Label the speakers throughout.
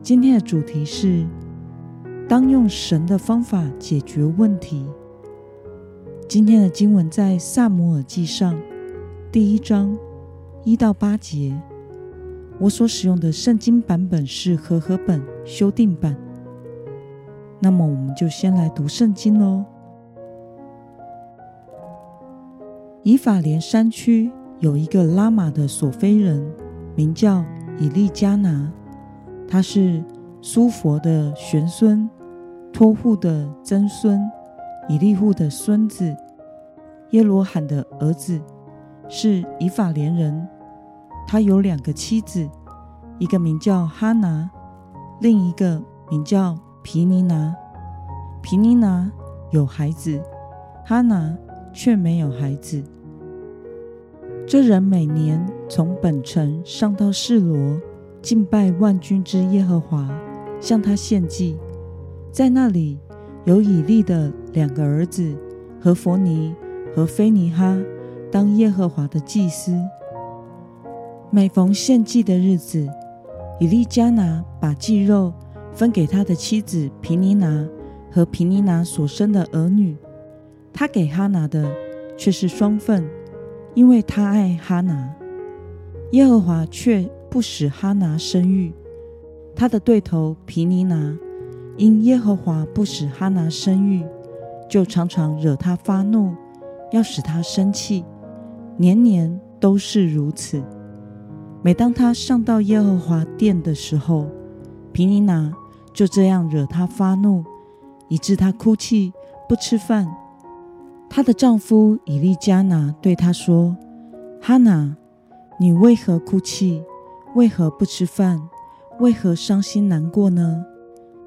Speaker 1: 今天的主题是：当用神的方法解决问题。今天的经文在萨姆尔记上第一章一到八节。我所使用的圣经版本是和合本修订版。那么，我们就先来读圣经喽。以法莲山区有一个拉玛的索非人，名叫以利加拿。他是苏佛的玄孙，托护的曾孙，以利户的孙子，耶罗罕的儿子，是以法莲人。他有两个妻子，一个名叫哈拿，另一个名叫皮尼拿。皮尼拿有孩子，哈拿却没有孩子。这人每年从本城上到示罗。敬拜万军之耶和华，向他献祭。在那里有以利的两个儿子和佛尼和菲尼哈当耶和华的祭司。每逢献祭的日子，以利加拿把祭肉分给他的妻子皮尼拿和皮尼拿所生的儿女。他给哈拿的却是双份，因为他爱哈拿。耶和华却。不使哈拿生育，他的对头皮尼拿因耶和华不使哈拿生育，就常常惹他发怒，要使他生气，年年都是如此。每当他上到耶和华殿的时候，皮尼拿就这样惹他发怒，以致他哭泣不吃饭。她的丈夫以利加拿对她说：“哈拿，你为何哭泣？”为何不吃饭？为何伤心难过呢？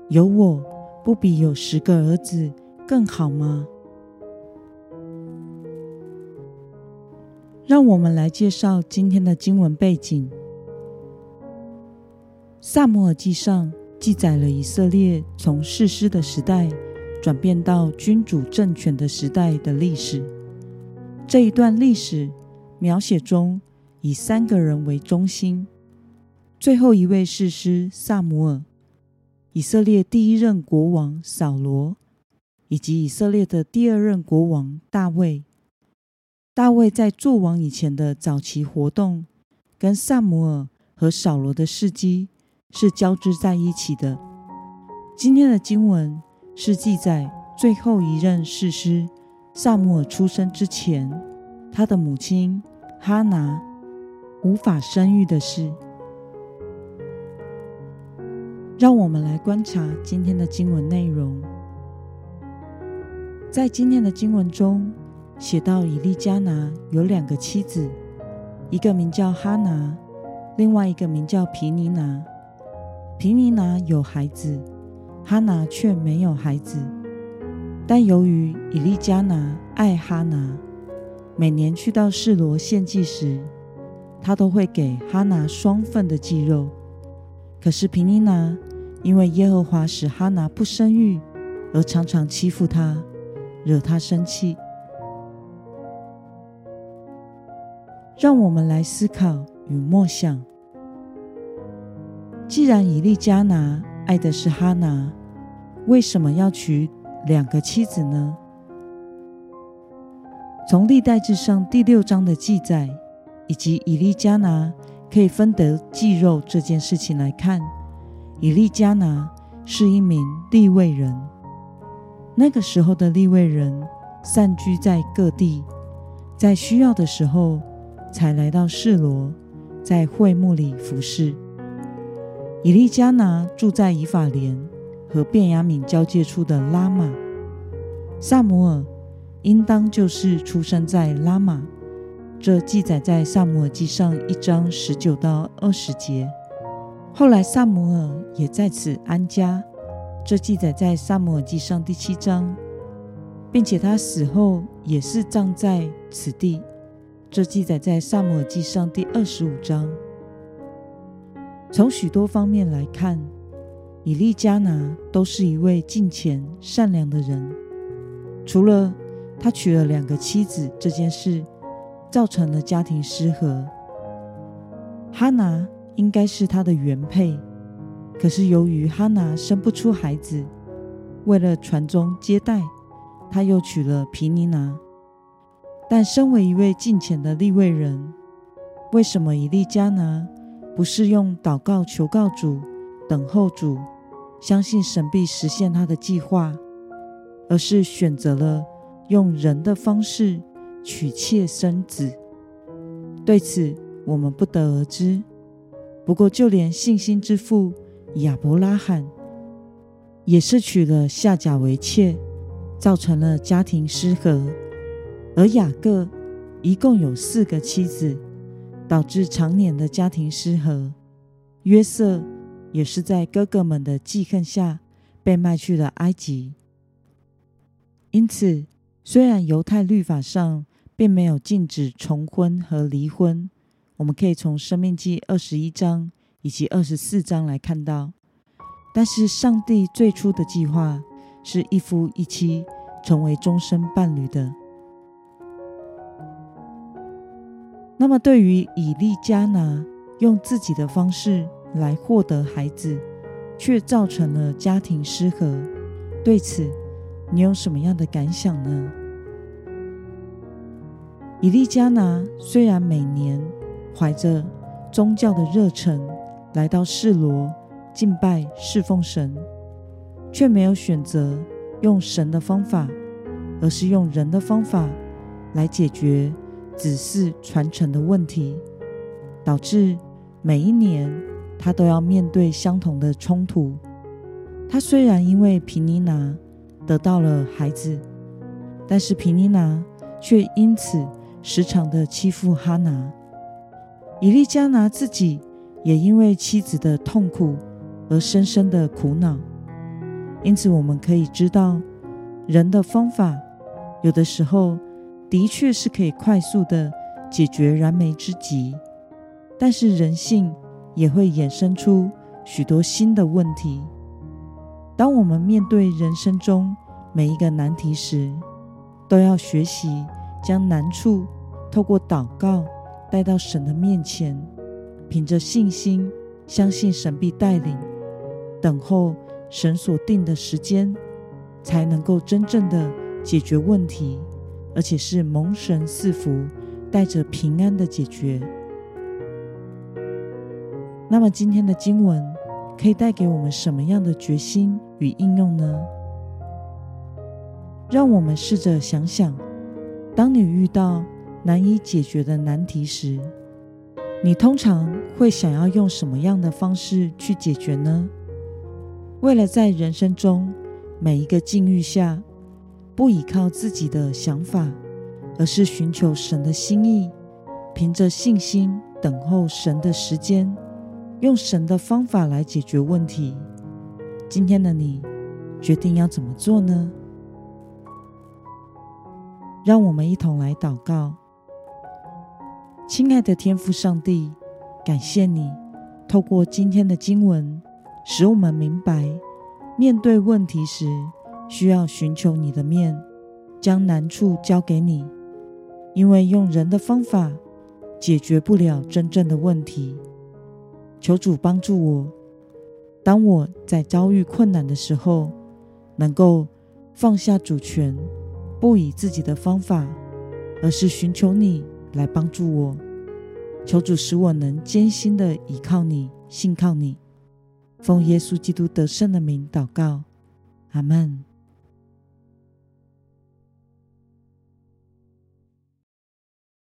Speaker 1: 有我不比有十个儿子更好吗？让我们来介绍今天的经文背景。萨摩尔记上记载了以色列从士师的时代转变到君主政权的时代的历史。这一段历史描写中以三个人为中心。最后一位士师萨姆尔，以色列第一任国王扫罗，以及以色列的第二任国王大卫。大卫在做王以前的早期活动，跟萨姆尔和扫罗的事迹是交织在一起的。今天的经文是记载最后一任士师萨姆尔出生之前，他的母亲哈拿无法生育的事。让我们来观察今天的经文内容。在今天的经文中，写到以利加拿有两个妻子，一个名叫哈拿，另外一个名叫皮尼拿。皮尼拿有孩子，哈拿却没有孩子。但由于以利加拿爱哈拿，每年去到示罗献祭时，他都会给哈拿双份的祭肉。可是皮尼拿。因为耶和华使哈拿不生育，而常常欺负他，惹他生气。让我们来思考与默想：既然以利加拿爱的是哈拿，为什么要娶两个妻子呢？从历代志上第六章的记载，以及以利加拿可以分得祭肉这件事情来看。以利加拿是一名利未人。那个时候的利未人散居在各地，在需要的时候才来到示罗，在会幕里服侍。以利加拿住在以法莲和便雅敏交界处的拉玛。萨姆尔应当就是出生在拉玛。这记载在萨姆尔记上一章十九到二十节。后来萨姆尔也在此安家，这记载在萨姆尔记上第七章，并且他死后也是葬在此地，这记载在萨姆尔记上第二十五章。从许多方面来看，以利加拿都是一位敬虔善良的人。除了他娶了两个妻子这件事，造成了家庭失和。哈拿应该是他的原配，可是由于哈拿生不出孩子，为了传宗接代，他又娶了皮尼拿。但身为一位敬虔的立位人，为什么以利加拿？不是用祷告求告主，等候主，相信神必实现他的计划，而是选择了用人的方式娶妾生子。对此，我们不得而知。不过，就连信心之父亚伯拉罕，也是娶了夏甲为妾，造成了家庭失和。而雅各一共有四个妻子。导致常年的家庭失和。约瑟也是在哥哥们的记恨下被卖去了埃及。因此，虽然犹太律法上并没有禁止重婚和离婚，我们可以从《生命记》二十一章以及二十四章来看到，但是上帝最初的计划是一夫一妻，成为终身伴侣的。那么，对于以利加拿用自己的方式来获得孩子，却造成了家庭失和，对此你有什么样的感想呢？以利加拿虽然每年怀着宗教的热忱来到示罗敬拜侍奉神，却没有选择用神的方法，而是用人的方法来解决。子嗣传承的问题，导致每一年他都要面对相同的冲突。他虽然因为皮尼娜得到了孩子，但是皮尼娜却因此时常的欺负哈拿。以利加拿自己也因为妻子的痛苦而深深的苦恼。因此，我们可以知道，人的方法有的时候。的确是可以快速的解决燃眉之急，但是人性也会衍生出许多新的问题。当我们面对人生中每一个难题时，都要学习将难处透过祷告带到神的面前，凭着信心相信神必带领，等候神所定的时间，才能够真正的解决问题。而且是蒙神赐福，带着平安的解决。那么今天的经文可以带给我们什么样的决心与应用呢？让我们试着想想：当你遇到难以解决的难题时，你通常会想要用什么样的方式去解决呢？为了在人生中每一个境遇下。不依靠自己的想法，而是寻求神的心意，凭着信心等候神的时间，用神的方法来解决问题。今天的你决定要怎么做呢？让我们一同来祷告，亲爱的天父上帝，感谢你透过今天的经文，使我们明白面对问题时。需要寻求你的面，将难处交给你，因为用人的方法解决不了真正的问题。求主帮助我，当我在遭遇困难的时候，能够放下主权，不以自己的方法，而是寻求你来帮助我。求主使我能艰辛的依靠你，信靠你。奉耶稣基督得胜的名祷告，阿门。